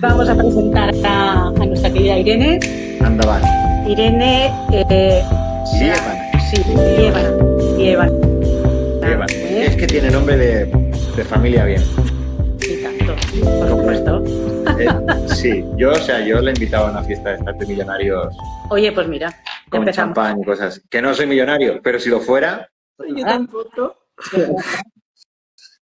Vamos a presentar a, a nuestra querida Irene. Anda, va. Irene. Eh. Sí. ¿Eh? Es que tiene nombre de, de familia bien. Sí, tanto, por supuesto. Eh, sí, yo, o sea, yo le he invitado a una fiesta de estas de millonarios Oye, pues mira, con empezamos. champán y cosas. Que no soy millonario, pero si lo fuera, Yo tampoco.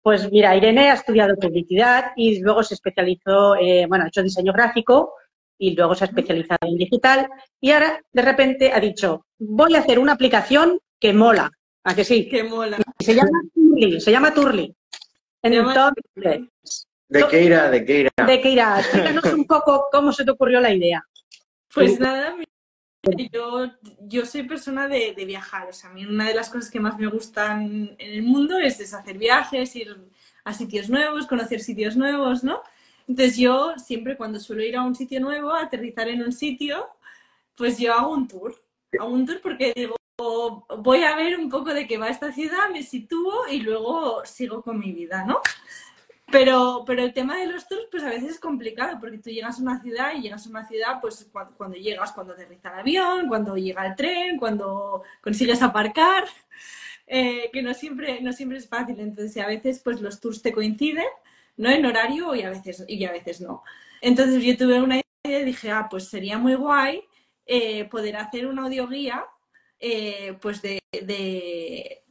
Pues mira, Irene ha estudiado publicidad y luego se especializó, eh, bueno, ha hecho diseño gráfico y luego se ha especializado en digital y ahora de repente ha dicho, voy a hacer una aplicación que mola, ¿a que sí? Qué mola. Y se llama Turli, se llama Turli. llama Entonces, ¿de qué irá? ¿De qué irá? ¿de qué irá? Explícanos un poco cómo se te ocurrió la idea. Pues nada, mira, yo, yo soy persona de, de viajar. O sea, a mí una de las cosas que más me gustan en el mundo es, es hacer viajes, ir a sitios nuevos, conocer sitios nuevos, ¿no? Entonces yo siempre cuando suelo ir a un sitio nuevo, aterrizar en un sitio, pues yo hago un tour. Hago un tour porque digo, voy a ver un poco de qué va esta ciudad, me sitúo y luego sigo con mi vida, ¿no? Pero, pero el tema de los tours, pues a veces es complicado, porque tú llegas a una ciudad y llegas a una ciudad, pues cuando, cuando llegas, cuando aterriza el avión, cuando llega el tren, cuando consigues aparcar, eh, que no siempre, no siempre es fácil. Entonces, a veces, pues los tours te coinciden, ¿no? En horario y a veces, y a veces no. Entonces, yo tuve una idea y dije, ah, pues sería muy guay eh, poder hacer una audioguía, eh, pues de, de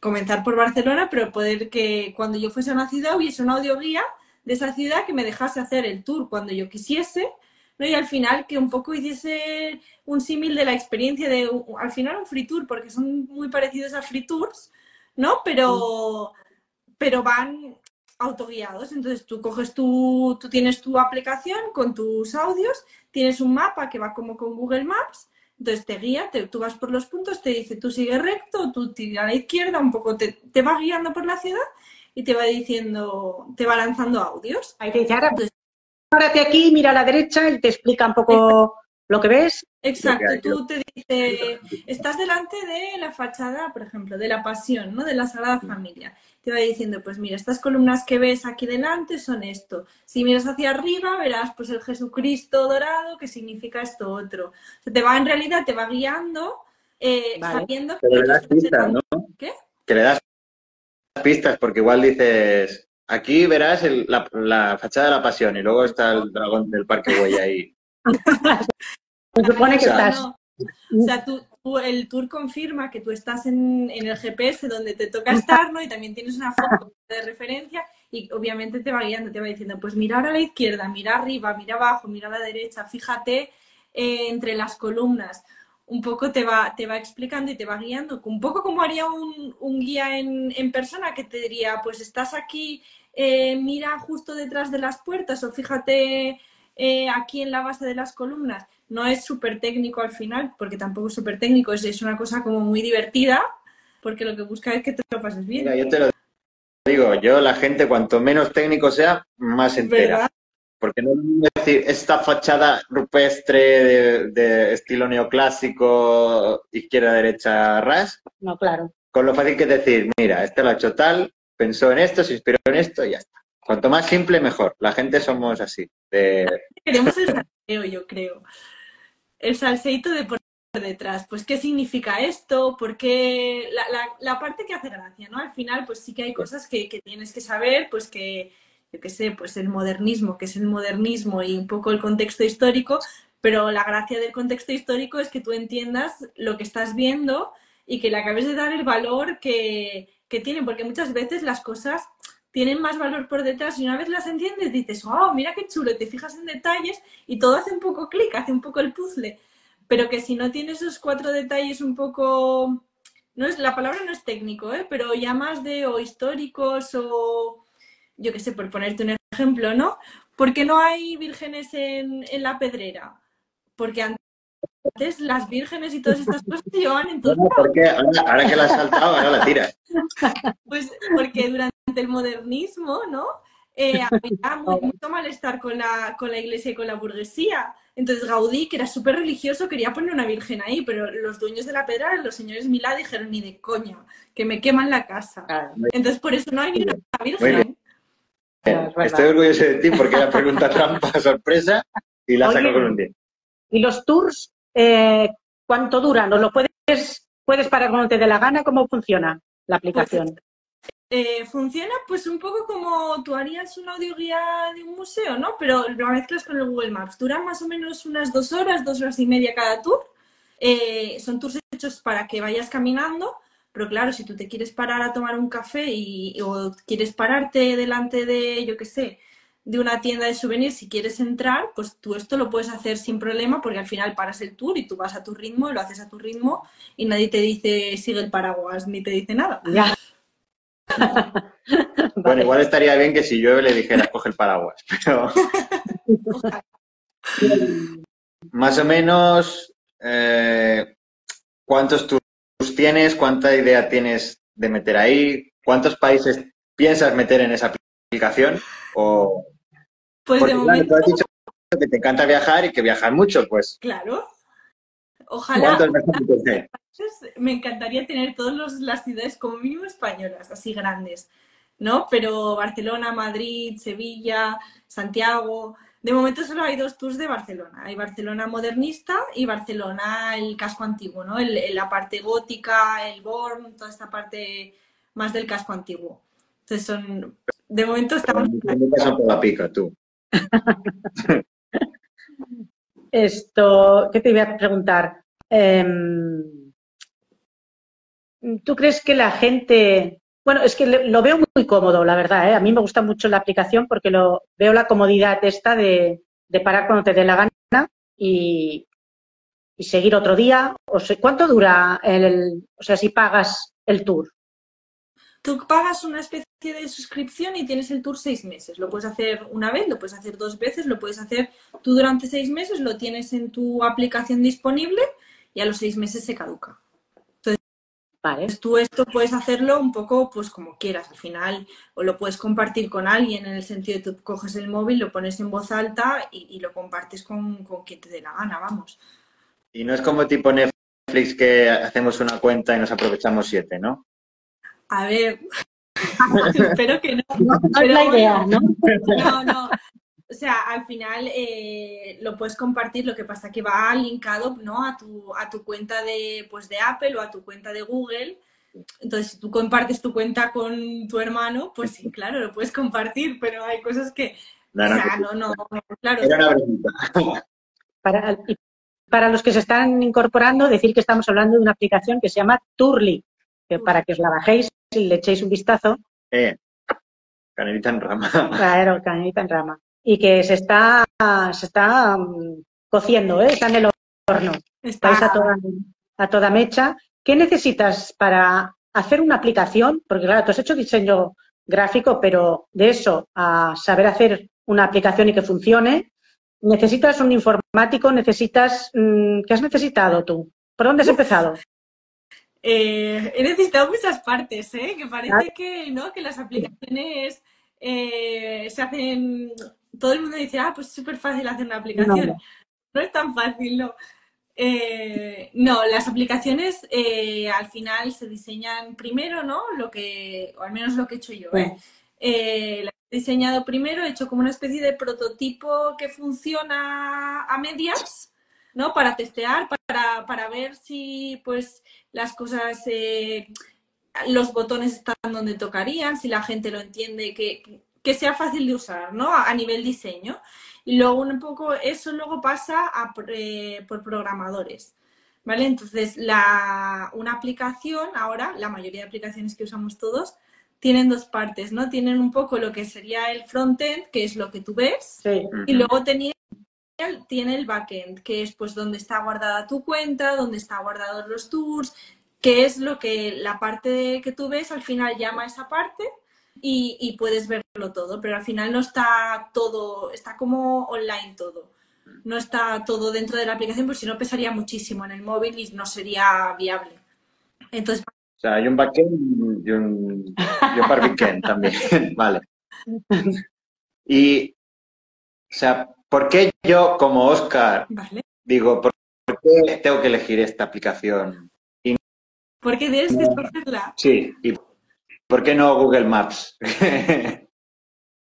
comenzar por Barcelona, pero poder que cuando yo fuese a una ciudad hubiese una audioguía de esa ciudad que me dejase hacer el tour cuando yo quisiese, ¿no? Y al final que un poco hiciese un símil de la experiencia de, al final un free tour, porque son muy parecidos a free tours, ¿no? Pero, pero van autoguiados. Entonces tú coges tu, tú tienes tu aplicación con tus audios, tienes un mapa que va como con Google Maps, entonces te guía, te- tú vas por los puntos, te dice tú sigue recto, tú tira a la izquierda, un poco te, te va guiando por la ciudad y te va diciendo, te va lanzando audios. Ahí te dice, ahora párate aquí, mira a la derecha y te explica un poco lo que ves. Exacto, que tú te dice, estás delante de la fachada, por ejemplo, de la Pasión, ¿no? De la Sagrada Familia. Te va diciendo, pues mira, estas columnas que ves aquí delante son esto. Si miras hacia arriba, verás pues el Jesucristo dorado, que significa esto otro. O sea, te va en realidad, te va guiando, eh, Vale. sabiendo que Pero le das pistas, ¿no? ¿Qué? Que le das pistas, porque igual dices, aquí verás el- la, la fachada de la pasión y luego está el dragón del Parque Güey ahí. Se supone que O sea, estás. No. O sea, tú- el tour confirma que tú estás en, el GPS donde te toca estar, ¿no? Y también tienes una foto de referencia y obviamente te va guiando, te va diciendo, pues mira ahora a la izquierda, mira arriba, mira abajo, mira a la derecha, fíjate eh, entre las columnas. Un poco te va, te va explicando y te va guiando, un poco como haría un, guía en, en persona que te diría, pues estás aquí, eh, mira justo detrás de las puertas o fíjate eh, aquí en la base de las columnas. No es súper técnico al final, porque tampoco es súper técnico, es, es una cosa como muy divertida, porque lo que busca es que te lo pases bien. Mira, yo te lo digo, yo la gente cuanto menos técnico sea, más entera. ¿Verdad? Porque no es decir esta fachada rupestre de, de estilo neoclásico, izquierda-derecha, ras, No, claro. con lo fácil que es decir, mira, este lo ha hecho tal, pensó en esto, se inspiró en esto y ya está. Cuanto más simple, mejor. La gente somos así. de- Queremos el yo creo. El salseito de por detrás. Pues, ¿qué significa esto? ¿Por qué? La, la- la parte que hace gracia, ¿no? Al final, pues sí que hay cosas que, que tienes que saber, pues que, yo qué sé, pues el modernismo, que es el modernismo y un poco el contexto histórico, pero la gracia del contexto histórico es que tú entiendas lo que estás viendo y que le acabes de dar el valor que, que tienen, porque muchas veces las cosas tienen más valor por detrás y una vez las entiendes dices, oh, mira qué chulo, te fijas en detalles y todo hace un poco clic, hace un poco el puzzle, pero que si no tienes esos cuatro detalles un poco, no es, la palabra no es técnico, ¿eh? pero ya más de o históricos o, yo qué sé, por ponerte un ejemplo, ¿no? ¿Por qué no hay vírgenes en, en la pedrera? Porque las vírgenes y todas estas cosas se llevaban en todo No, ¿por qué? Ahora, ahora que la has saltado, ahora la tiras. Pues porque durante el modernismo, ¿no? Eh, había muy- mucho malestar con la, con la iglesia y con la burguesía. Entonces Gaudí, que era súper religioso, quería poner una virgen ahí, pero los dueños de la pedra, los señores Milá, dijeron, ni de coña, que me queman la casa. Claro. Entonces por eso no hay ni una virgen. Estoy orgulloso de ti porque era pregunta trampa, sorpresa, y la Oye. saco con un 10. ¿Y los tours eh, cuánto duran? ¿O lo puedes, puedes parar cuando te dé la gana? ¿Cómo funciona la aplicación? Eh, funciona pues un poco como tú harías una audioguía de un museo, ¿no? Pero lo mezclas con el Google Maps. Duran más o menos unas dos horas, dos horas y media cada tour. Eh, son tours hechos para que vayas caminando, pero claro, si tú te quieres parar a tomar un café y, o quieres pararte delante de, yo qué sé, de una tienda de souvenirs, si quieres entrar, pues tú esto lo puedes hacer sin problema porque al final paras el tour y tú vas a tu ritmo y lo haces a tu ritmo y nadie te dice sigue el paraguas ni te dice nada. Ya. Bueno, Vale. igual estaría bien que si llueve le dijeras coge el paraguas, pero más o menos, eh, ¿cuántos tours tienes? ¿Cuánta idea tienes de meter ahí? ¿Cuántos países piensas meter en esa aplicación? O, Pues porque, de claro, momento, tú has dicho que te encanta viajar y que viajas mucho, pues claro. Ojalá ¿cuántos meses de- me encantaría tener todas las ciudades como mínimo españolas, así grandes, ¿no? Pero Barcelona, Madrid, Sevilla, Santiago. De momento solo hay dos tours de Barcelona. Hay Barcelona modernista y Barcelona el casco antiguo, ¿no? El- el- la parte gótica, el Born, toda esta parte más del casco antiguo. Entonces son, de momento estamos... Son por la pica, tú. Esto, ¿qué te iba a preguntar? Em, ¿Tú crees que la gente, bueno, es que lo veo muy cómodo, la verdad, ¿eh? A mí me gusta mucho la aplicación porque lo veo la comodidad esta de, parar cuando te dé la gana y, seguir otro día. O ¿cuánto dura el, o sea, si pagas el tour? Tú pagas una especie de suscripción y tienes el tour seis meses. Lo puedes hacer una vez, lo puedes hacer dos veces, lo puedes hacer tú durante seis meses, lo tienes en tu aplicación disponible y a los seis meses se caduca. Vale, Entonces tú esto puedes hacerlo un poco pues como quieras al final o lo puedes compartir con alguien en el sentido de tú coges el móvil, lo pones en voz alta y, y lo compartes con, con quien te dé la gana, vamos. Y no es como tipo Netflix que hacemos una cuenta y nos aprovechamos siete, ¿no? A ver, espero que no. no es Pero la idea, ¿no? No, no. O sea, al final eh, lo puedes compartir, lo que pasa que va linkado, ¿no? A tu, a tu cuenta de, pues, de Apple o a tu cuenta de Google. Entonces, si tú compartes tu cuenta con tu hermano, pues sí, claro, lo puedes compartir, pero hay cosas que, No, o no, sea, no, no, claro. Era una bromita. Para, para los que se están incorporando, decir que estamos hablando de una aplicación que se llama Turly, que para que os la bajéis y le echéis un vistazo, Eh, canelita en rama. Claro, cañita en rama. Y que se está, se está mm, cociendo, ¿eh? está en el horno. Está, Estáis a toda, a toda mecha. ¿Qué necesitas para hacer una aplicación? Porque claro, tú has hecho diseño gráfico, pero de eso a saber hacer una aplicación y que funcione, necesitas un informático, necesitas... mm, ¿Qué has necesitado tú? ¿Por dónde has empezado? Eh, he necesitado muchas partes, ¿eh? Que parece que, ¿no? Que las aplicaciones eh, se hacen... Todo el mundo dice, ah, pues es súper fácil hacer una aplicación. No. No es tan fácil, no. No, las aplicaciones al final se diseñan primero, ¿no? Lo que, o al menos lo que he hecho yo, ¿eh? Eh, la he diseñado primero, he hecho como una especie de prototipo que funciona a medias, ¿no? Para testear, para, para ver si pues las cosas, eh, los botones están donde tocarían, si la gente lo entiende, que, que sea fácil de usar, ¿no? A, nivel diseño. Y luego un poco eso luego pasa a, eh, por programadores. ¿Vale? Entonces, la, una aplicación, ahora, la mayoría de aplicaciones que usamos todos, tienen dos partes, ¿no? Tienen un poco lo que sería el frontend, que es lo que tú ves, Sí. y luego tenía, tiene el backend, que es pues donde está guardada tu cuenta, donde está guardados los tours, que es lo que la parte que tú ves al final llama a esa parte y, puedes verlo todo, pero al final no está todo, está como online todo. No está todo dentro de la aplicación, porque si no pesaría muchísimo en el móvil y no sería viable. Entonces, O sea, hay un backend y un, y un barbicend también. vale. Y, o sea, ¿por qué yo, como Oscar, vale. digo, ¿por por qué tengo que elegir esta aplicación? Porque tienes que escogerla. Sí, ¿y por qué no Google Maps?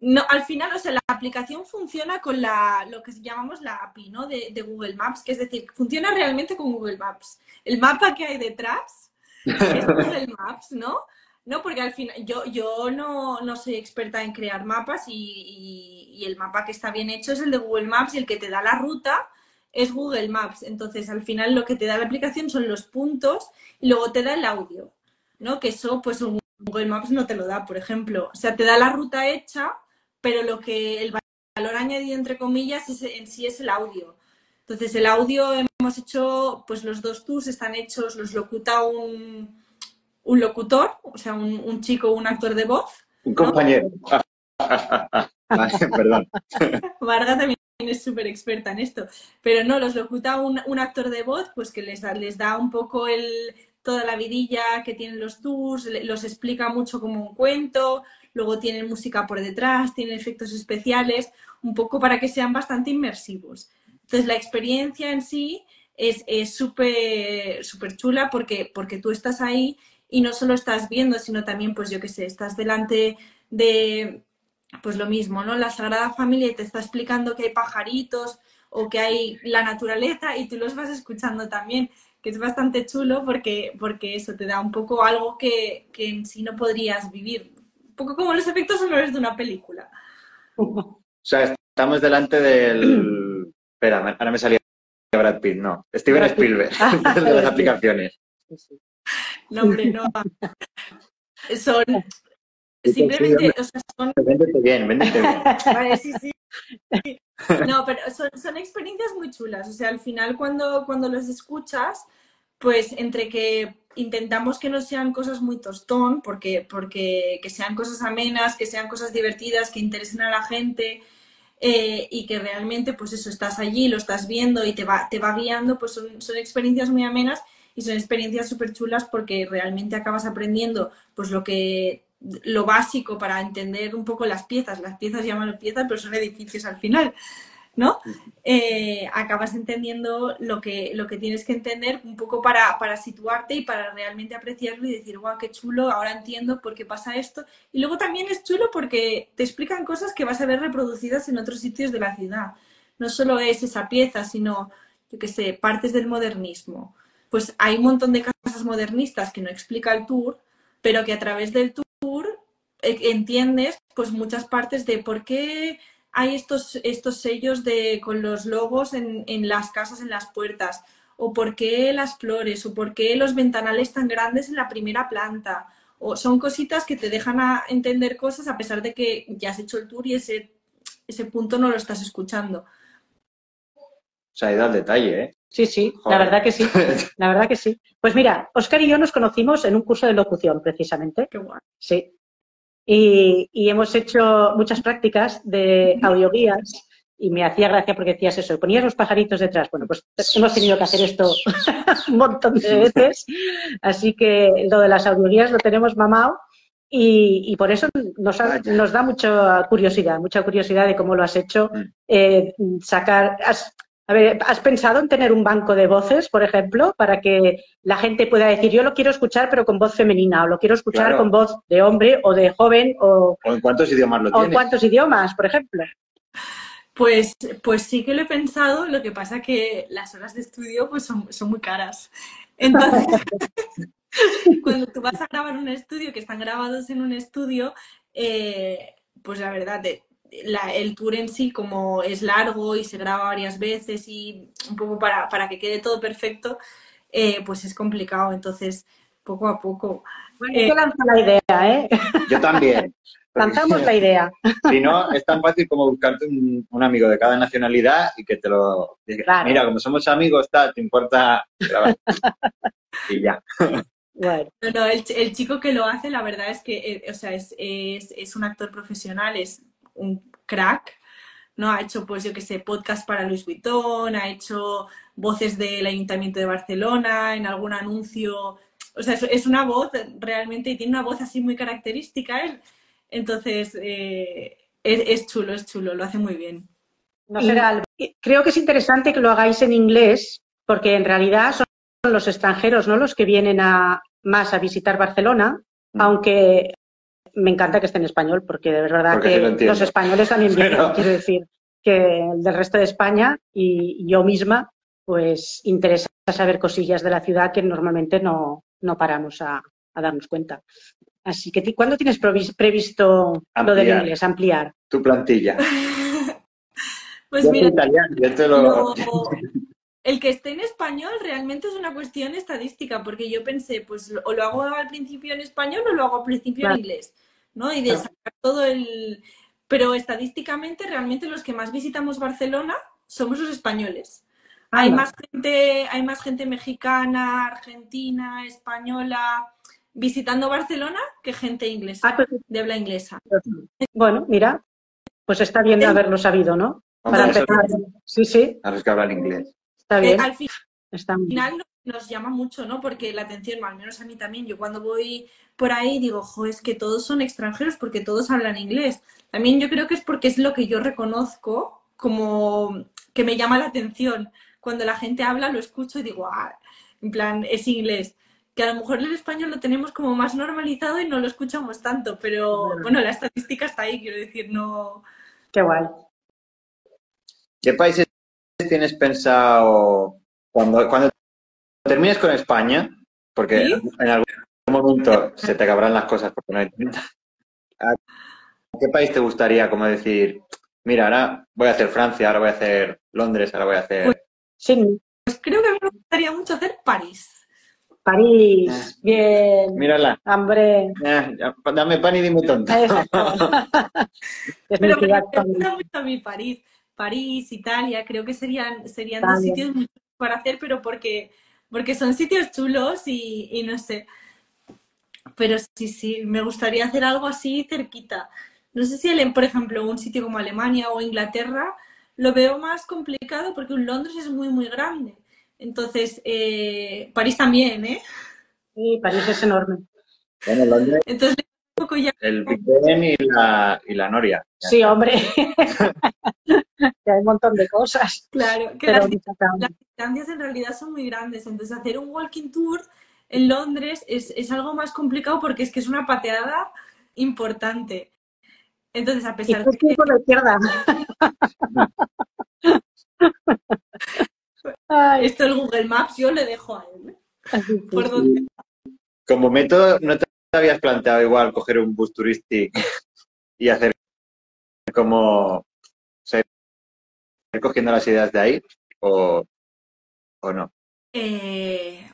No, al final, o sea, la aplicación funciona con la, lo que llamamos la API, ¿no? De, de Google Maps, que es decir, funciona realmente con Google Maps. El mapa que hay detrás es Google Maps, ¿no? No, porque al final yo, yo no, no soy experta en crear mapas y, el mapa que está bien hecho es el de Google Maps y el que te da la ruta es Google Maps. Entonces, al final lo que te da la aplicación son los puntos y luego te da el audio, ¿no? Que eso, pues Google Maps no te lo da, por ejemplo. O sea, te da la ruta hecha, pero lo que el valor añadido, entre comillas, es, en sí es el audio. Entonces, el audio hemos hecho, pues los dos tours están hechos, los locuta un, un locutor, o sea, un, un chico, un actor de voz. Un compañero. Perdón. Varga también es súper experta en esto. Pero no, los locuta un, un, actor de voz, pues que les da, les da un poco el, toda la vidilla que tienen los tours, los explica mucho como un cuento, luego tienen música por detrás, tienen efectos especiales, un poco para que sean bastante inmersivos. Entonces, la experiencia en sí es súper súper chula porque, porque tú estás ahí y no solo estás viendo, sino también, pues yo qué sé, estás delante de, pues lo mismo, ¿no? La Sagrada Familia y te está explicando que hay pajaritos o que hay la naturaleza y tú los vas escuchando también, que es bastante chulo porque, porque eso te da un poco algo que, que en sí no podrías vivir. Un poco como los efectos sonoros de una película. O sea, estamos delante del... Espera, ahora me salía Brad Pitt, no. Steven Spielberg, de las aplicaciones. No, hombre, no. Son, simplemente, o sea, son... Véndete bien, véndete bien. Vale, sí, sí. No, pero son, son, experiencias muy chulas. O sea, al final cuando, cuando los escuchas, pues entre que intentamos que no sean cosas muy tostón, porque, porque que sean cosas amenas, que sean cosas divertidas, que interesen a la gente eh, y que realmente, pues eso, estás allí, lo estás viendo y te va, te va guiando, pues son, son experiencias muy amenas y son experiencias súper chulas porque realmente acabas aprendiendo pues lo que lo básico para entender un poco las piezas. Las piezas llaman piezas, pero son edificios al final, ¿no? Eh, acabas entendiendo lo que, lo que tienes que entender un poco para, para situarte y para realmente apreciarlo y decir, guau, qué chulo, ahora entiendo por qué pasa esto. Y luego también es chulo porque te explican cosas que vas a ver reproducidas en otros sitios de la ciudad. No solo es esa pieza, sino, yo qué sé, partes del modernismo. Pues hay un montón de casas modernistas que no explica el tour, pero que a través del tour entiendes pues muchas partes de por qué hay estos, estos sellos de, con los logos en, en, las casas, en las puertas, o por qué las flores, o por qué los ventanales tan grandes en la primera planta. O son cositas que te dejan a entender cosas a pesar de que ya has hecho el tour y ese, ese punto no lo estás escuchando. O sea, ha ido al detalle, ¿eh? Sí, sí, Joder. la verdad que sí, la verdad que sí. Pues mira, Oscar y yo nos conocimos en un curso de locución, precisamente. Qué guay. Sí, y, y, hemos hecho muchas prácticas de audioguías y me hacía gracia porque decías eso, ponías los pajaritos detrás. Bueno, pues hemos tenido que hacer esto un montón de veces, así que lo de las audioguías lo tenemos mamado y, y por eso nos, ha, nos, da mucha curiosidad, mucha curiosidad de cómo lo has hecho, eh, sacar... Has, a ver, ¿has pensado en tener un banco de voces, por ejemplo, para que la gente pueda decir, yo lo quiero escuchar pero con voz femenina, o lo quiero escuchar claro. con voz de hombre o de joven, o, ¿O en cuántos idiomas lo o tienes? en cuántos idiomas, por ejemplo? Pues, pues sí que lo he pensado, lo que pasa que las horas de estudio pues son, son muy caras. Entonces, cuando tú vas a grabar un estudio, que están grabados en un estudio, eh, pues la verdad, te, la, el tour en sí, como es largo y se graba varias veces y un poco para, para que quede todo perfecto, eh, pues es complicado. Entonces, poco a poco. Bueno, eh, yo lanzo la idea, ¿eh? Yo también. Lanzamos la idea. Si no, es tan fácil como buscarte un, un amigo de cada nacionalidad y que te lo diga. Claro. Mira, como somos amigos, tal, te importa grabar. y ya. Bueno. No, no, el, el, chico que lo hace, la verdad es que, eh, o sea, es, es, es un actor profesional, es un crack, ¿no? Ha hecho, pues yo que sé, podcast para Luis Vuitton, ha hecho voces del Ayuntamiento de Barcelona, en algún anuncio. O sea, es, una voz realmente, y tiene una voz así muy característica él. Entonces, eh, es, es, chulo, es chulo, lo hace muy bien. No será, creo que es interesante que lo hagáis en inglés, porque en realidad son los extranjeros, ¿no? Los que vienen a, más a visitar Barcelona, mm. aunque me encanta que esté en español, porque de verdad Porque sí lo que los españoles también vienen, Pero- quiero decir, que el del resto de España y yo misma, pues interesa saber cosillas de la ciudad que normalmente no, no paramos a, a darnos cuenta. Así que, ¿cuándo tienes previsto lo del Ampliar. inglés, ampliar? Tu plantilla. Pues Yo soy mira, italiano, yo te lo... lo- el que esté en español realmente es una cuestión estadística, porque yo pensé, pues o lo hago al principio en español o lo hago al principio Claro. en inglés, ¿no? Y de Claro. sacar todo el... Pero estadísticamente realmente los que más visitamos Barcelona somos los españoles. Hay más gente, hay más gente mexicana, argentina, española visitando Barcelona que gente inglesa, Ah, pues, de habla inglesa. bueno, mira, pues está bien haberlo sabido, ¿no? Para empezar. Sí, sí, a los que hablan inglés. Está Eh, al fin- Está bien. final no- nos llama mucho, ¿no? Porque la atención, al menos a mí también, yo cuando voy por ahí digo, jo, es que todos son extranjeros porque todos hablan inglés. También yo creo que es porque es lo que yo reconozco como que me llama la atención. Cuando la gente habla, lo escucho y digo, ah, en plan, es inglés. Que a lo mejor el español lo tenemos como más normalizado y no lo escuchamos tanto, pero Bueno. bueno, la estadística está ahí, quiero decir, no. Qué guay. ¿Qué países tienes pensado cuando, cuando termines con España? Porque ¿Sí? en algún momento se te acabarán las cosas porque no hay tinta. ¿A qué país te gustaría como decir, mira, ahora voy a hacer Francia, ahora voy a hacer Londres, ahora voy a hacer... Pues- Sí, Pues creo que a mí me gustaría mucho hacer París. París, bien, Mírala, hambre. eh, dame pan y dime tonto. Pero me gusta mucho a mí París. París, Italia, creo que serían, serían dos sitios muy para hacer, pero porque, porque son sitios chulos y, y no sé. Pero sí, sí, me gustaría hacer algo así cerquita. No sé si, el- por ejemplo, un sitio como Alemania o Inglaterra lo veo más complicado porque un Londres es muy, muy grande. Entonces, eh, París también, ¿eh? Sí, París es enorme. Bueno, Londres, Entonces, poco ya el Big Ben y la, y la Noria. Sí, hombre. que hay un montón de cosas. claro, que las distancias en realidad son muy grandes. Entonces, hacer un walking tour en Londres es, es algo más complicado porque es que es una pateada importante. Entonces, a pesar de que por la izquierda. Ay, esto el Google Maps yo le dejo a él. ¿eh? Por sí. donde- Como método, ¿no te habías planteado igual coger un bus turístico y hacer como o sea, ir cogiendo las ideas de ahí o, o no? Eh,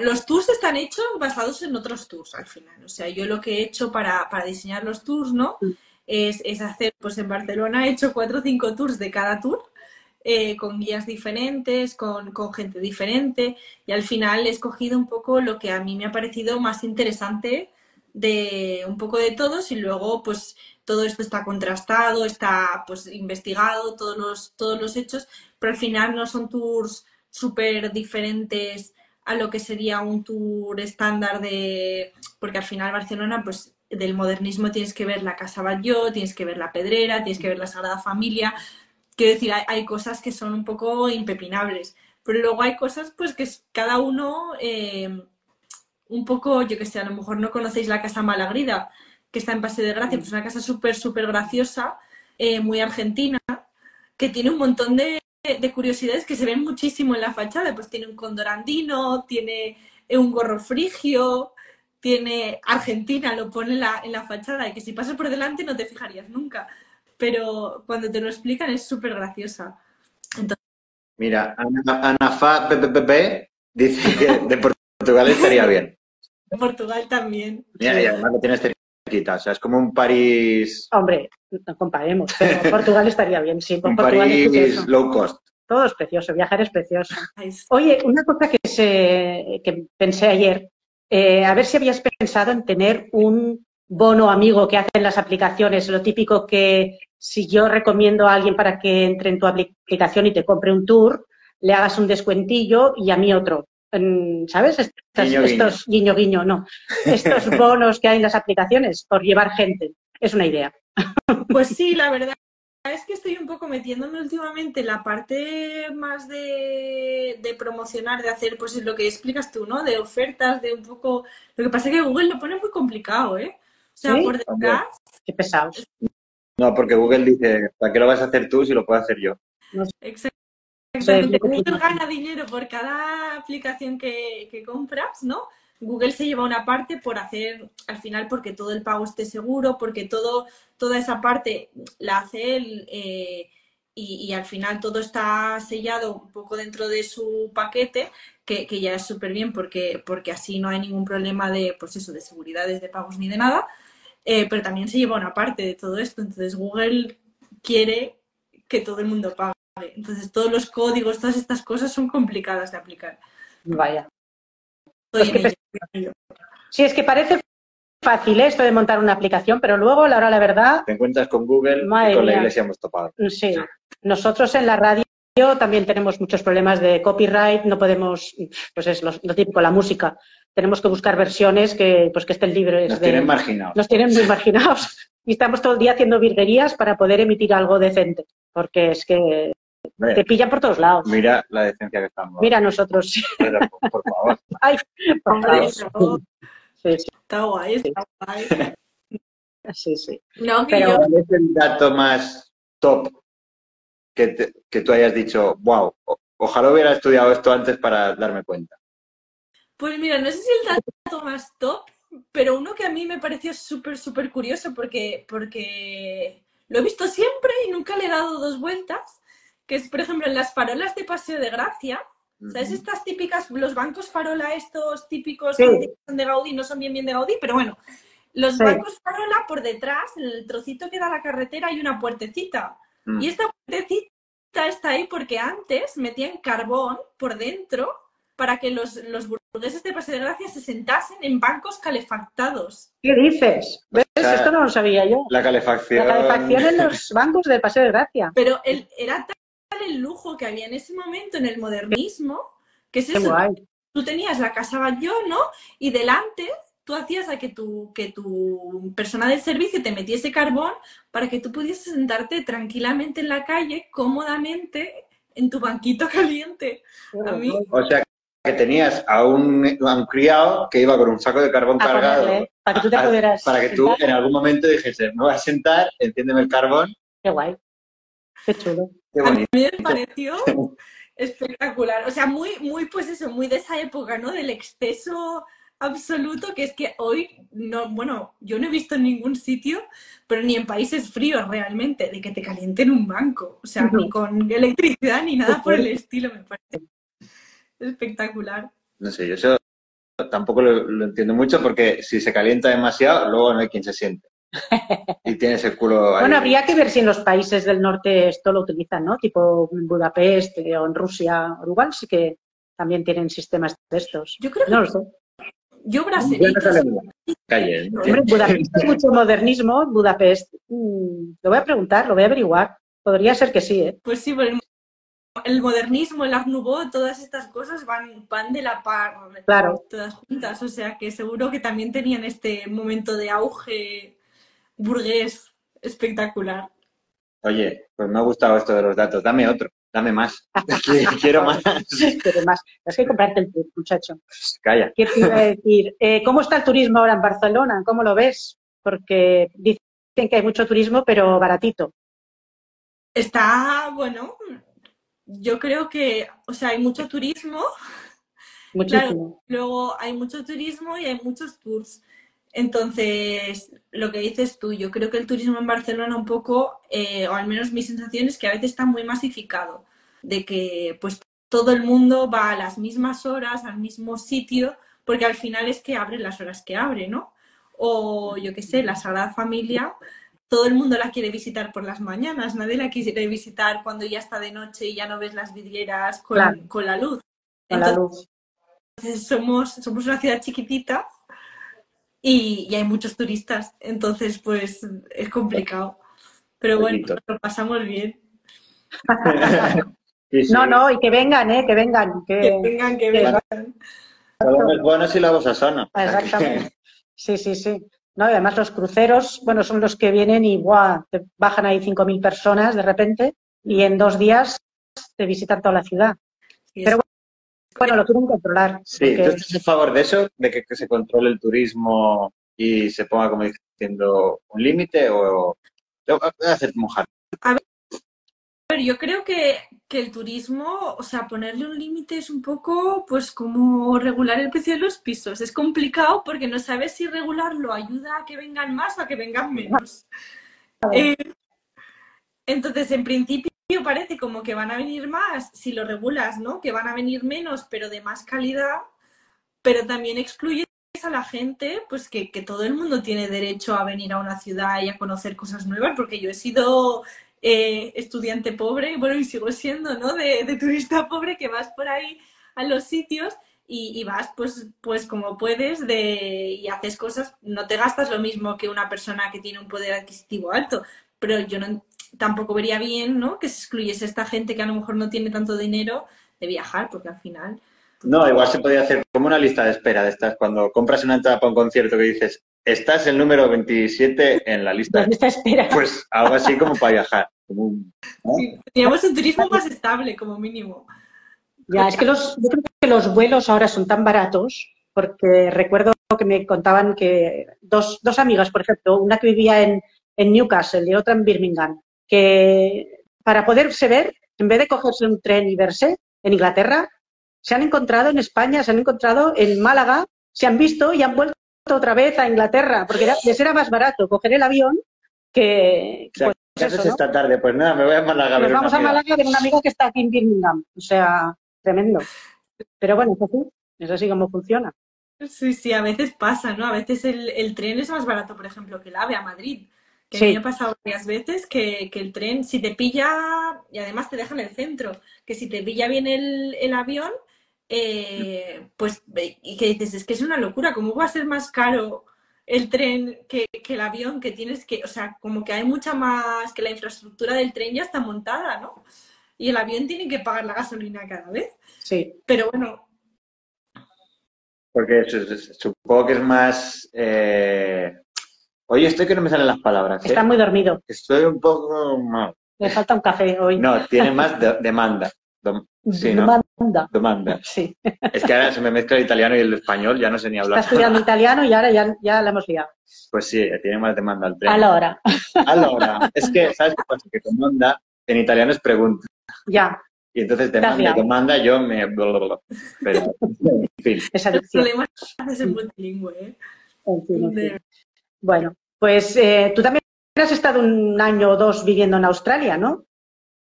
los tours están hechos basados en otros tours al final. O sea, yo lo que he hecho para, para diseñar los tours, ¿no? Es, es hacer, pues en Barcelona he hecho cuatro o cinco tours de cada tour, eh, con guías diferentes, con, con gente diferente, y al final he escogido un poco lo que a mí me ha parecido más interesante de un poco de todos, y luego, pues, todo esto está contrastado, está pues investigado, todos los, todos los hechos, pero al final no son tours súper diferentes a lo que sería un tour estándar de... Porque al final Barcelona, pues del modernismo tienes que ver la Casa Batlló, tienes que ver la Pedrera, tienes que ver la Sagrada Familia. Quiero decir, hay, cosas que son un poco impepinables, pero luego hay cosas pues que cada uno eh, un poco, yo que sé, a lo mejor no conocéis la Casa Malagrida, que está en Paseo de Gracia, pues una casa súper, súper graciosa, eh, muy argentina, que tiene un montón de, de curiosidades que se ven muchísimo en la fachada. Pues tiene un cóndor andino, tiene un gorro frigio, tiene Argentina, lo pone en la, en la fachada, y que si pasas por delante no te fijarías nunca. Pero cuando te lo explican es súper graciosa. Entonces, Mira, Ana, Ana PPP dice que de Portugal estaría bien. Portugal también. Mira, y además lo tienes cerquita, o sea, es como un París, Hombre, no comparemos, pero Portugal estaría bien, sí. un Portugal es París precioso. low cost. Todo es precioso, viajar es precioso. Oye, una cosa que, se, que pensé ayer, eh, a ver si habías pensado en tener un bono amigo que hacen las aplicaciones, lo típico que si yo recomiendo a alguien para que entre en tu aplicación y te compre un tour, le hagas un descuentillo y a mí otro. ¿Sabes? Guiño, estos guiño guiño, no. Estos bonos que hay en las aplicaciones por llevar gente. Es una idea. Pues sí, la verdad es que estoy un poco metiéndome últimamente en la parte más de, de promocionar, de hacer pues lo que explicas tú, ¿no? De ofertas, de un poco... Lo que pasa es que Google lo pone muy complicado, ¿eh? O sea, ¿Sí? por detrás, Qué pesados. No, porque Google dice, ¿para qué lo vas a hacer tú si lo puedo hacer yo? exactamente. Google gana dinero por cada aplicación que, que compras, ¿no? Google se lleva una parte por hacer, al final, porque todo el pago esté seguro, porque todo, toda esa parte la hace él eh, y, y al final todo está sellado un poco dentro de su paquete, que, que ya es súper bien porque, porque así no hay ningún problema de, pues eso, de seguridades, de pagos ni de nada. Eh, pero también se lleva una parte de todo esto. Entonces Google quiere que todo el mundo pague. Entonces todos los códigos, todas estas cosas son complicadas de aplicar. Vaya. Pues ello. Sí, es que parece fácil esto de montar una aplicación, pero luego, la hora la verdad, Te encuentras con Google Madre y con la iglesia hemos topado. sí. Nosotros en la radio también tenemos muchos problemas de copyright, no podemos, pues es lo, lo típico, la música. Tenemos que buscar versiones que, pues que estén libres Nos de... tienen marginados. nos tienen muy marginados y estamos todo el día haciendo virguerías para poder emitir algo decente, porque es que Te pillan por todos lados. Mira la decencia que estamos. Mira nosotros. Pero, por, por favor. Ay, por Hombre, favor. no, Sí, sí, está guay, está guay. sí, sí. No, que Pero- yo, ¿Cuál es el dato más top que, te- que tú hayas dicho, wow, ojalá hubiera estudiado esto antes para darme cuenta? pues mira, no sé si el dato más top, pero uno que a mí me pareció súper, súper curioso porque, porque lo he visto siempre y nunca le he dado dos vueltas, que es, por ejemplo, en las farolas de Paseo de Gracia, ¿sabes? Estas típicas, los bancos farola estos típicos Sí. que son de Gaudí, no son bien bien de Gaudí, pero bueno, los Sí. bancos farola por detrás, en el trocito que da la carretera hay una puertecita. Mm. Y esta puertecita está ahí porque antes metían carbón por dentro para que los, los burgueses de Paseo de Gracia se sentasen en bancos calefactados. ¿Qué dices? ¿Ves? sea, Esto no lo sabía yo. La calefacción. La calefacción en los bancos del Paseo de Gracia. Pero el, era el lujo que había en ese momento en el modernismo, que es eso, tú tenías la casa Batlló, ¿no? Y delante tú hacías a que tu, que tu persona del servicio te metiese carbón para que tú pudieses sentarte tranquilamente en la calle, cómodamente, en tu banquito caliente. A mí, O sea, que tenías a un, a un criado que iba con un saco de carbón A cargado. ponerle, para que tú te a- pudieras Para que tú en algún momento dijese, me voy a sentar, enciéndeme el carbón. Qué guay. Qué chulo. Qué a mí me pareció espectacular. O sea, muy, muy, pues eso, muy de esa época, ¿no? Del exceso absoluto, que es que hoy, no, bueno, yo no he visto en ningún sitio, pero ni en países fríos realmente, de que te calienten un banco. O sea, ni con electricidad ni nada por el estilo, me parece espectacular. No sé, yo eso tampoco lo, lo entiendo mucho porque si se calienta demasiado, luego no hay quien se siente. Y tienes el culo ahí. Bueno, habría que ver si en los países del norte esto lo utilizan, ¿no? Tipo en Budapest eh, o en Rusia igual sí que también tienen sistemas de estos. Yo creo que No lo sé. yo no. Calle, ¿eh? Hombre, Budapest es mucho modernismo. Budapest, mm, lo voy a preguntar, lo voy a averiguar. Podría ser que sí, ¿eh? pues sí, por el, el modernismo, el Art Nouveau, todas estas cosas van, van de la par. Claro. todas juntas, o sea que seguro que también tenían este momento de auge burgués espectacular. Oye, pues me ha gustado esto de los datos. Dame otro, dame más. Quiero más. Pero más, es que comprarte el tour, muchacho. Calla. ¿Qué te iba a decir? Eh, ¿Cómo está el turismo ahora en Barcelona? ¿Cómo lo ves? Porque dicen que hay mucho turismo, pero baratito. Está, bueno, yo creo que, o sea, hay mucho turismo, Muchísimo. luego hay mucho turismo y hay muchos tours. Entonces, lo que dices tú, yo creo que el turismo en Barcelona un poco, eh, o al menos mi sensación es que a veces está muy masificado, de que pues todo el mundo va a las mismas horas, al mismo sitio, porque al final es que abre las horas que abre, ¿no? O yo qué sé, la Sagrada Familia, todo el mundo la quiere visitar por las mañanas, nadie la quiere visitar cuando ya está de noche y ya no ves las vidrieras con, Claro. con la luz. Con la Entonces, luz. somos, somos una ciudad chiquitita y, y hay muchos turistas, entonces pues es complicado. Pero bueno, lo pasamos bien. Sí, sí. No, no, y que vengan, ¿eh? Que vengan. Que Que... vengan, que que- vengan. Los buenos y la voz sana. Exactamente. Sí, sí, sí. No, y además los cruceros, bueno, son los que vienen y ¡buah! te bajan ahí 5.000 personas de repente y en dos días te visitan toda la ciudad. Sí, Pero Bueno, lo quieren controlar. Sí, ¿tú porque- estás a favor de eso? ¿De que, que se controle el turismo y se ponga, como dices haciendo un límite o voy a hacer mojar? A ver, yo creo que, que el turismo, o sea, ponerle un límite es un poco, pues, como regular el precio de los pisos. Es complicado porque no sabes si regularlo ayuda a que vengan más o a que vengan menos. Eh, entonces, en principio parece como que van a venir más si lo regulas, ¿no? Que van a venir menos, pero de más calidad, pero también excluyes a la gente, pues que, que todo el mundo tiene derecho a venir a una ciudad y a conocer cosas nuevas, porque yo he sido eh, estudiante pobre, bueno, y sigo siendo, ¿no? De, de, turista pobre que vas por ahí a los sitios y, y, vas pues, pues como puedes de, y haces cosas, no te gastas lo mismo que una persona que tiene un poder adquisitivo alto, pero yo no, tampoco vería bien, ¿no? Que se excluyese esta gente que a lo mejor no tiene tanto dinero de viajar, porque al final... No, igual se podría hacer como una lista de espera de estas, cuando compras una entrada para un concierto que dices, estás el número 27 en la lista. La lista de espera. Pues algo así como para viajar. Como un, ¿no? sí, teníamos un turismo más estable, como mínimo. Ya, es que los, yo creo que los vuelos ahora son tan baratos, porque recuerdo que me contaban que dos, dos amigas, por ejemplo, una que vivía en, en Newcastle y otra en Birmingham, que para poderse ver, en vez de cogerse un tren y verse en Inglaterra, se han encontrado en España, se han encontrado en Málaga, se han visto y han vuelto otra vez a Inglaterra, porque era, les era más barato coger el avión que... O sea, pues, ¿Qué haces eso, ¿no? esta tarde? Pues nada, me voy a Málaga a Nos vamos a. Málaga a ver una amiga que está aquí en Birmingham. O sea, tremendo. Pero bueno, es así, es así como funciona. Sí, sí, a veces pasa, ¿no? A veces el, el tren es más barato, por ejemplo, que el AVE a Madrid. Que a mí Sí. me ha pasado varias veces que, que el tren, si te pilla, y además te deja en el centro, que si te pilla bien el, el avión, eh, pues, y que dices, es que es una locura, ¿cómo va a ser más caro el tren que, que el avión? Que tienes que, o sea, como que hay mucha más, que la infraestructura del tren ya está montada, ¿no? Y el avión tiene que pagar la gasolina cada vez. Sí. Pero bueno, Porque su- su- supongo que es más... eh, Oye, estoy que no me salen las palabras. ¿eh? Está muy dormido. Estoy un poco... mal. Le falta un café hoy. No, tiene más de- demanda. Dom- Sí, ¿no? Demanda. Demanda. Sí. Es que ahora se me mezcla el italiano y el español, ya no sé ni Está hablar. estudiando italiano y ahora ya, ya la hemos liado. Pues sí, tiene más demanda el tren. Allora, Allora, es que, ¿sabes qué pasa? Que demanda en italiano es pregunta. ya, Y entonces demanda liado. demanda, yo me... Pero, en fin. adicción. problemas de ser multilingüe, ¿eh? En fin, en fin. Bueno, pues eh, tú también has estado un año o dos viviendo en Australia, ¿no?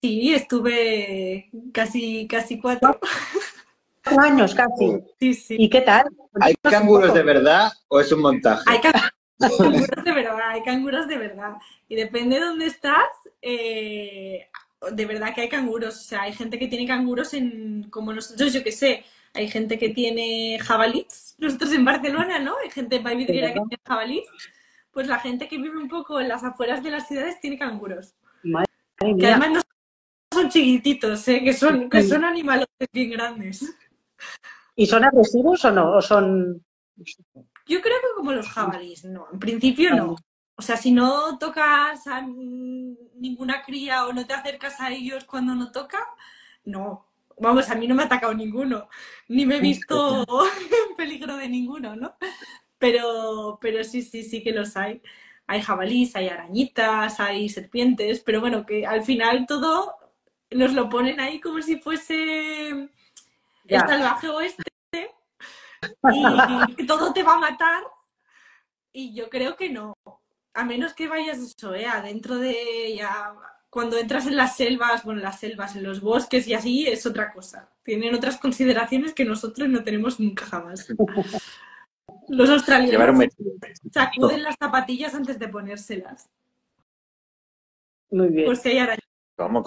Sí, estuve casi, casi cuatro. Cuatro años casi. Sí, sí. ¿Y qué tal? ¿Hay canguros de verdad o es un montaje? Hay canguros de verdad, hay canguros de verdad. Y depende de dónde estás, eh, de verdad que hay canguros. O sea, hay gente que tiene canguros en, como nosotros, yo qué sé, hay gente que tiene jabalíes. Nosotros en Barcelona, ¿no? Hay gente en Vallvidriera que tiene jabalíes. Pues la gente que vive un poco en las afueras de las ciudades tiene canguros. Madre Que mía. además no son chiquititos, ¿eh? Que son, que son animales bien grandes. ¿Y son agresivos o no? ¿O son...? Yo creo que como los jabalíes, no. En principio no. O sea, si no tocas a ninguna cría o no te acercas a ellos cuando no toca, no. Vamos, a mí no me ha atacado ninguno. Ni me he visto en peligro de ninguno, ¿no? Pero, pero sí, sí, sí que los hay. Hay jabalíes, hay arañitas, hay serpientes, pero bueno, que al final todo nos lo ponen ahí como si fuese el salvaje oeste y que todo te va a matar. Y yo creo que no. A menos que vayas eso, ¿eh? Adentro de ya. Cuando entras en las selvas, bueno, las selvas, en los bosques y así, es otra cosa. Tienen otras consideraciones que nosotros no tenemos nunca jamás. Los australianos sacuden las zapatillas antes de ponérselas. Muy bien. Por si hay arañas ¿Cómo?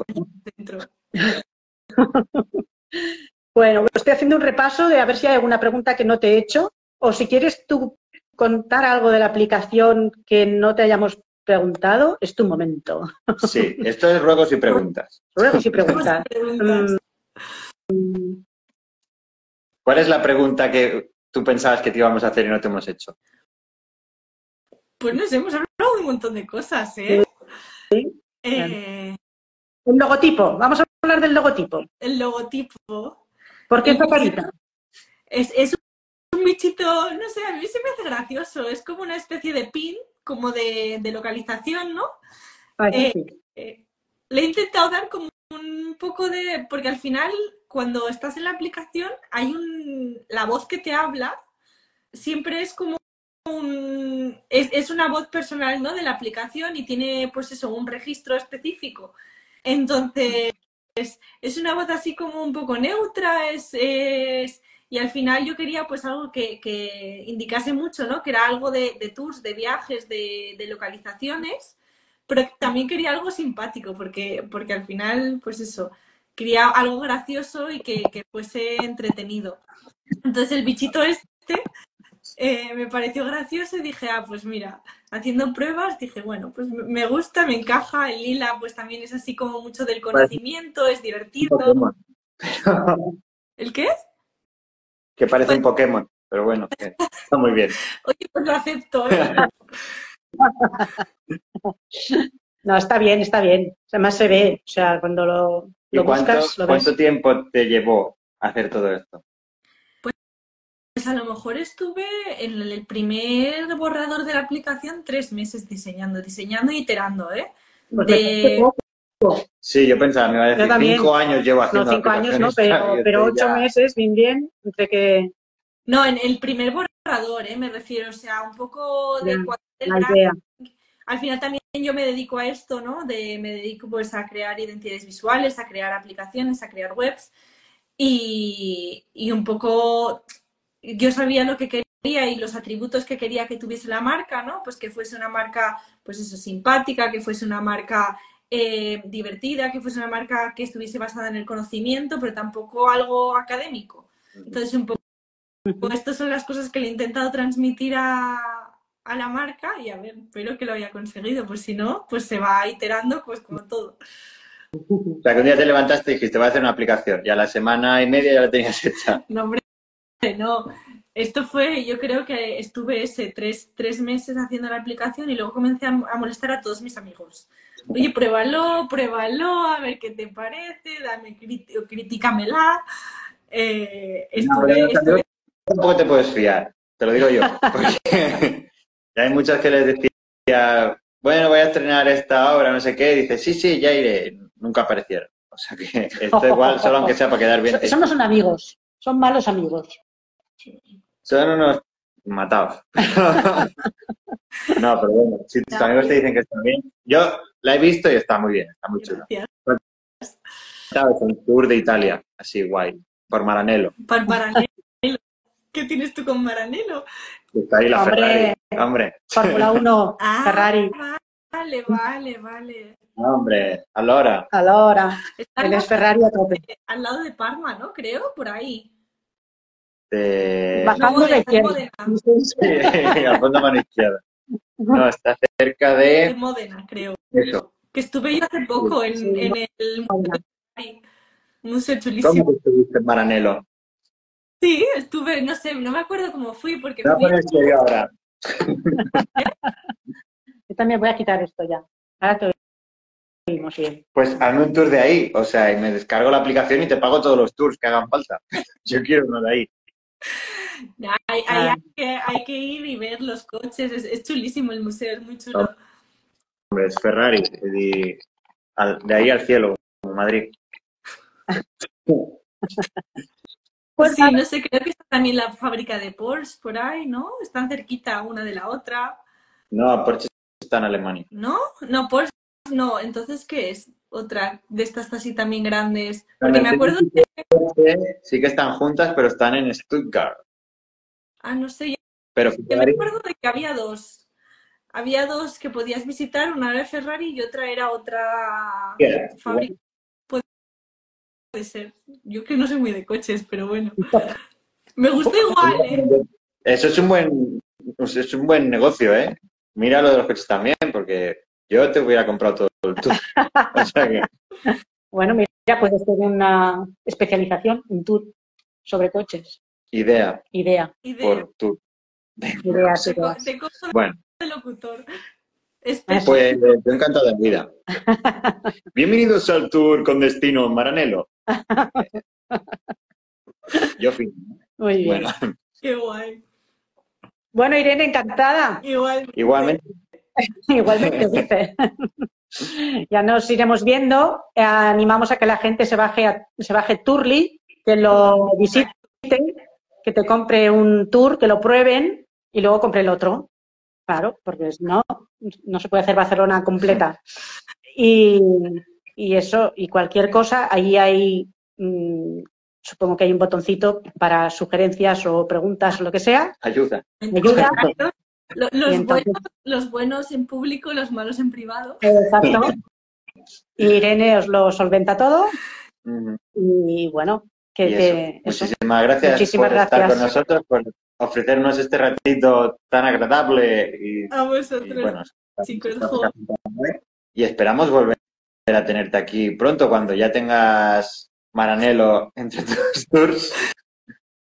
dentro. Bueno, estoy haciendo un repaso de a ver si hay alguna pregunta que no te he hecho. O si quieres tú contar algo de la aplicación que no te hayamos preguntado, es tu momento. Sí, esto es ruegos y preguntas. Ruegos y preguntas. preguntas. ¿Cuál es la pregunta que tú pensabas que te íbamos a hacer y no te hemos hecho? Pues no sé, hemos hablado de un montón de cosas, ¿eh? Sí, Eh, Un logotipo. Vamos a hablar del logotipo. el logotipo ¿Por qué esa carita? es, es un bichito, no sé, a mí se me hace gracioso. Es como una especie de pin como de, de localización, ¿no? Eh, eh, le he intentado dar como un poco de, porque al final cuando estás en la aplicación hay un, la voz que te habla siempre es como un, es, es una voz personal, ¿no? De la aplicación y tiene pues eso, un registro específico. Entonces, es una voz así como un poco neutra, es, es- y al final yo quería pues algo que, que indicase mucho, ¿no? Que era algo de, de tours, de viajes, de, de localizaciones, pero también quería algo simpático, porque, porque al final, pues eso, quería algo gracioso y que, que fuese entretenido. Entonces el bichito este eh, me pareció gracioso y dije, ah, pues mira, haciendo pruebas, dije, bueno, pues me gusta, me encaja, el lila pues también es así como mucho del conocimiento, es divertido. ¿El qué? Que parece un Pokémon, pero bueno, está muy bien. Oye, pues lo acepto, ¿eh? No, está bien, está bien. Además se ve, o sea, cuando lo, ¿Y lo cuánto, buscas, lo ves. cuánto tiempo te llevó hacer todo esto? Pues a lo mejor estuve en el primer borrador de la aplicación tres meses diseñando, diseñando y iterando, ¿eh? Pues parece De-. Sí, yo pensaba, me iba a Yo decir, también. cinco años llevo No, haciendo cinco años no, pero, y pero ocho ya- meses, bien, bien, entre que No, en el primer borrador, ¿eh? Me refiero, o sea, un poco de idea. Al final también yo me dedico a esto, ¿no? De, me dedico pues a crear identidades visuales, a crear aplicaciones, a crear webs y, y un poco yo sabía lo que quería y los atributos que quería que tuviese la marca, ¿no? Pues que fuese una marca, pues eso, simpática, que fuese una marca eh, divertida, que fuese una marca que estuviese basada en el conocimiento, pero tampoco algo académico. Entonces, un poco, estas son las cosas que le he intentado transmitir a, a la marca y a ver, espero que lo haya conseguido, pues si no, pues se va iterando, pues como todo. O sea, que un día te levantaste y dijiste, voy a hacer una aplicación, y a la semana y media ya la tenías hecha. No, hombre, no. Esto fue, yo creo que estuve ese tres, tres meses haciendo la aplicación y luego comencé a, a molestar a todos mis amigos. Oye, pruébalo, pruébalo, a ver qué te parece, dame crit- critícamela. Eh, No, estuve, los estuve- Tampoco te puedes fiar, te lo digo yo. Porque ya hay muchas que les decía, bueno, voy a estrenar esta obra, no sé qué, y dice, sí, sí, ya iré. Nunca aparecieron. O sea que esto igual, solo aunque sea para quedar bien. Eso no son amigos, son malos amigos. Son unos matados. no, pero bueno, si tus No. amigos te dicen que está bien. Yo la he visto y está muy bien, está muy chulo. Gracias. ¿Sabes? Un tour de Italia, así guay, por Maranello. Para Maranello. ¿Qué tienes tú con Maranello? Está ahí la Hombre. Ferrari. Hombre, Fórmula 1, Ah, Ferrari, Vale, vale, vale. hombre, allora. ahora, Está él es Ferrari a tope. al lado de Parma, ¿no? Creo, por ahí. De... Bajando No, de Módena, izquierda. Sí, fondo mano izquierda. No, está cerca de de Módena, creo. eso. Que estuve yo hace poco en, Sí. en el museo chulísimo. ¿Cómo estuviste en Maranello? Sí, estuve, no sé, no me acuerdo cómo fui, porque a fui, serio ahora. Yo también voy a quitar esto ya. Ahora te oímos bien. Pues hazme un tour de ahí, o sea, y me descargo la aplicación y te pago todos los tours que hagan falta. Yo quiero uno de ahí. hay, hay- hay que, hay que ir y ver los coches, es, es chulísimo el museo, es muy chulo. Hombre, es Ferrari, de ahí al cielo, como Madrid. Pues Sí, no sé, creo que está también la fábrica de Porsche por ahí, ¿no? Están cerquita una de la otra, No, Porsche está en Alemania. ¿no? No, Porsche, no, entonces, ¿qué es? Otra de estas así también grandes. Porque me acuerdo. Porsche Sí que están juntas, pero están en Stuttgart. Ah, no sé, Pero Yo me acuerdo de que había dos. Había dos que podías visitar, una era Ferrari y otra era otra fábrica. Puede ser. Yo que no soy muy de coches, pero bueno. Me gusta igual, ¿eh? Eso es un buen, es un buen negocio, ¿eh? Mira lo de los coches también, porque yo te hubiera comprado todo el tour. O sea que, Bueno, mira, puedes hacer una especialización, un tour sobre coches. idea Idea, Y de, por tour. de cojo Bueno, de locutor. Espera, pues yo encantado de vida. Bienvenidos al tour con destino Maranello. Yo fin. Muy bien. Bueno, Bueno, qué guay. Irene, encantada. Igual. igualmente. Igualmente, dice. ya nos iremos viendo. Eh, animamos a que la gente se baje, a- se baje Turly, que lo visite, que te compre un tour, que lo prueben y luego compre el otro. Claro, porque si no, no se puede hacer Barcelona completa. Y, y eso, y cualquier cosa, ahí hay, mm, supongo que hay un botoncito para sugerencias o preguntas o lo que sea. Ayuda. ayuda. Los, entonces- buenos, los buenos en público, los malos en privado. Exacto. Y Irene os lo solventa todo. Y bueno, que, Y que eso. eso. Muchísimas gracias Muchísimas por estar con nosotros, por ofrecernos este ratito tan agradable y, A y vosotros. bueno, chicos, jo. y esperamos volver a tenerte aquí pronto cuando ya tengas Maranelo entre tus tours.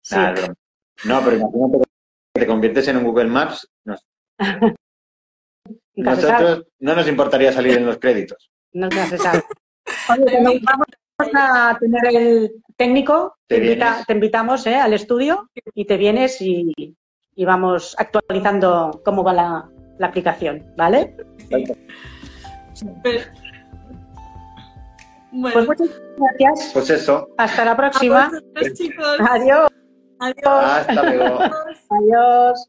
Sí. Nada. No, pero imagínate que te conviertes en un Google Maps. Sabe, nosotros no nos importaría salir en los créditos. nunca se sabe. Oye, vamos a tener el técnico, te, Te invita- te invitamos ¿eh? al estudio y te vienes y, y vamos actualizando cómo va la, la aplicación, ¿vale? Pues Bueno, muchas gracias. Pues eso. Hasta la próxima. vosotros, chicos. Adiós. Adiós. Hasta luego. Adiós.